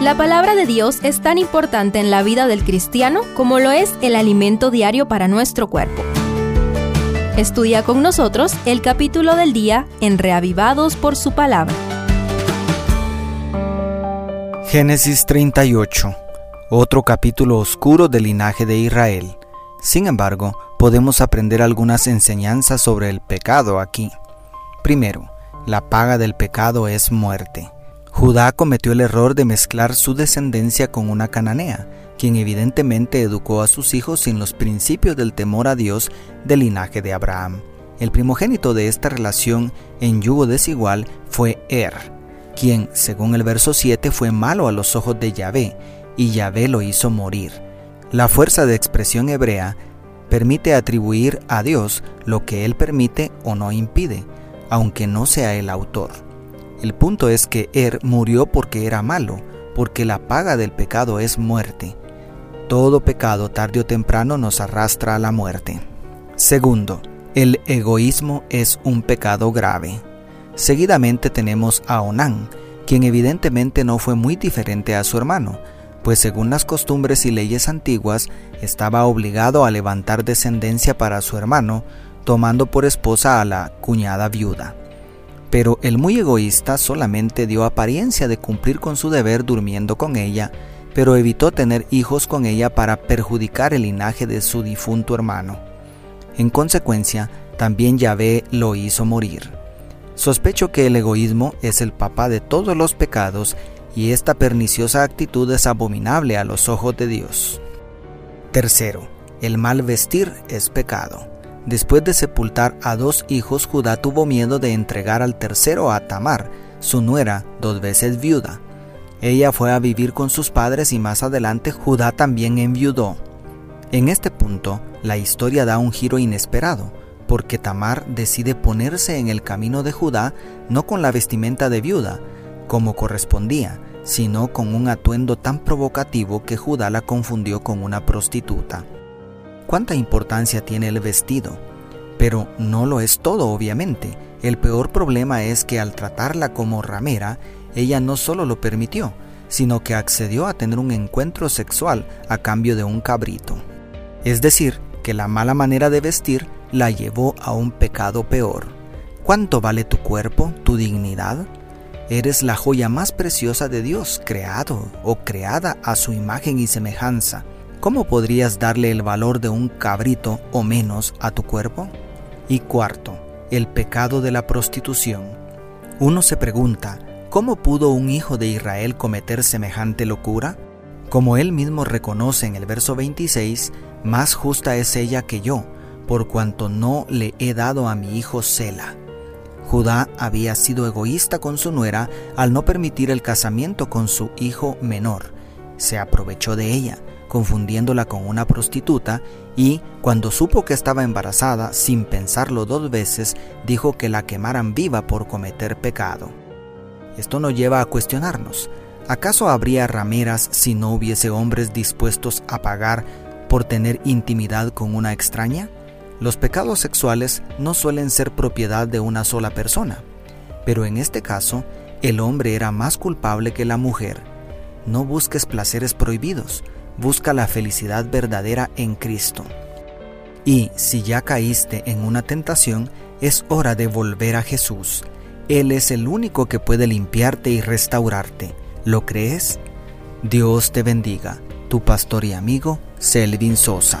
La palabra de Dios es tan importante en la vida del cristiano como lo es el alimento diario para nuestro cuerpo. Estudia con nosotros el capítulo del día en Reavivados por su palabra. Génesis 38, otro capítulo oscuro del linaje de Israel. Sin embargo, podemos aprender algunas enseñanzas sobre el pecado aquí. Primero, la paga del pecado es muerte. Judá cometió el error de mezclar su descendencia con una cananea, quien evidentemente educó a sus hijos sin los principios del temor a Dios del linaje de Abraham. El primogénito de esta relación en yugo desigual fue Er, quien, según el verso 7, fue malo a los ojos de Yahvé, y Yahvé lo hizo morir. La fuerza de expresión hebrea permite atribuir a Dios lo que Él permite o no impide, aunque no sea el autor. El punto es que Er murió porque era malo, porque la paga del pecado es muerte. Todo pecado tarde o temprano nos arrastra a la muerte. Segundo, el egoísmo es un pecado grave. Seguidamente tenemos a Onán, quien evidentemente no fue muy diferente a su hermano, pues según las costumbres y leyes antiguas estaba obligado a levantar descendencia para su hermano, tomando por esposa a la cuñada viuda. Pero el muy egoísta solamente dio apariencia de cumplir con su deber durmiendo con ella, pero evitó tener hijos con ella para perjudicar el linaje de su difunto hermano. En consecuencia, también Yahvé lo hizo morir. Sospecho que el egoísmo es el papá de todos los pecados y esta perniciosa actitud es abominable a los ojos de Dios. Tercero, el mal vestir es pecado. Después de sepultar a dos hijos, Judá tuvo miedo de entregar al tercero a Tamar, su nuera, dos veces viuda. Ella fue a vivir con sus padres y más adelante Judá también enviudó. En este punto, la historia da un giro inesperado, porque Tamar decide ponerse en el camino de Judá no con la vestimenta de viuda, como correspondía, sino con un atuendo tan provocativo que Judá la confundió con una prostituta cuánta importancia tiene el vestido. Pero no lo es todo, obviamente. El peor problema es que al tratarla como ramera, ella no solo lo permitió, sino que accedió a tener un encuentro sexual a cambio de un cabrito. Es decir, que la mala manera de vestir la llevó a un pecado peor. ¿Cuánto vale tu cuerpo, tu dignidad? Eres la joya más preciosa de Dios, creado o creada a su imagen y semejanza. ¿Cómo podrías darle el valor de un cabrito o menos a tu cuerpo? Y cuarto, el pecado de la prostitución. Uno se pregunta, ¿cómo pudo un hijo de Israel cometer semejante locura? Como él mismo reconoce en el verso 26, más justa es ella que yo, por cuanto no le he dado a mi hijo Sela. Judá había sido egoísta con su nuera al no permitir el casamiento con su hijo menor. Se aprovechó de ella, confundiéndola con una prostituta, y cuando supo que estaba embarazada, sin pensarlo dos veces, dijo que la quemaran viva por cometer pecado. Esto nos lleva a cuestionarnos, ¿acaso habría rameras si no hubiese hombres dispuestos a pagar por tener intimidad con una extraña? Los pecados sexuales no suelen ser propiedad de una sola persona, pero en este caso, el hombre era más culpable que la mujer. No busques placeres prohibidos, busca la felicidad verdadera en Cristo. Y si ya caíste en una tentación, es hora de volver a Jesús. Él es el único que puede limpiarte y restaurarte. ¿Lo crees? Dios te bendiga, tu pastor y amigo Selvin Sosa.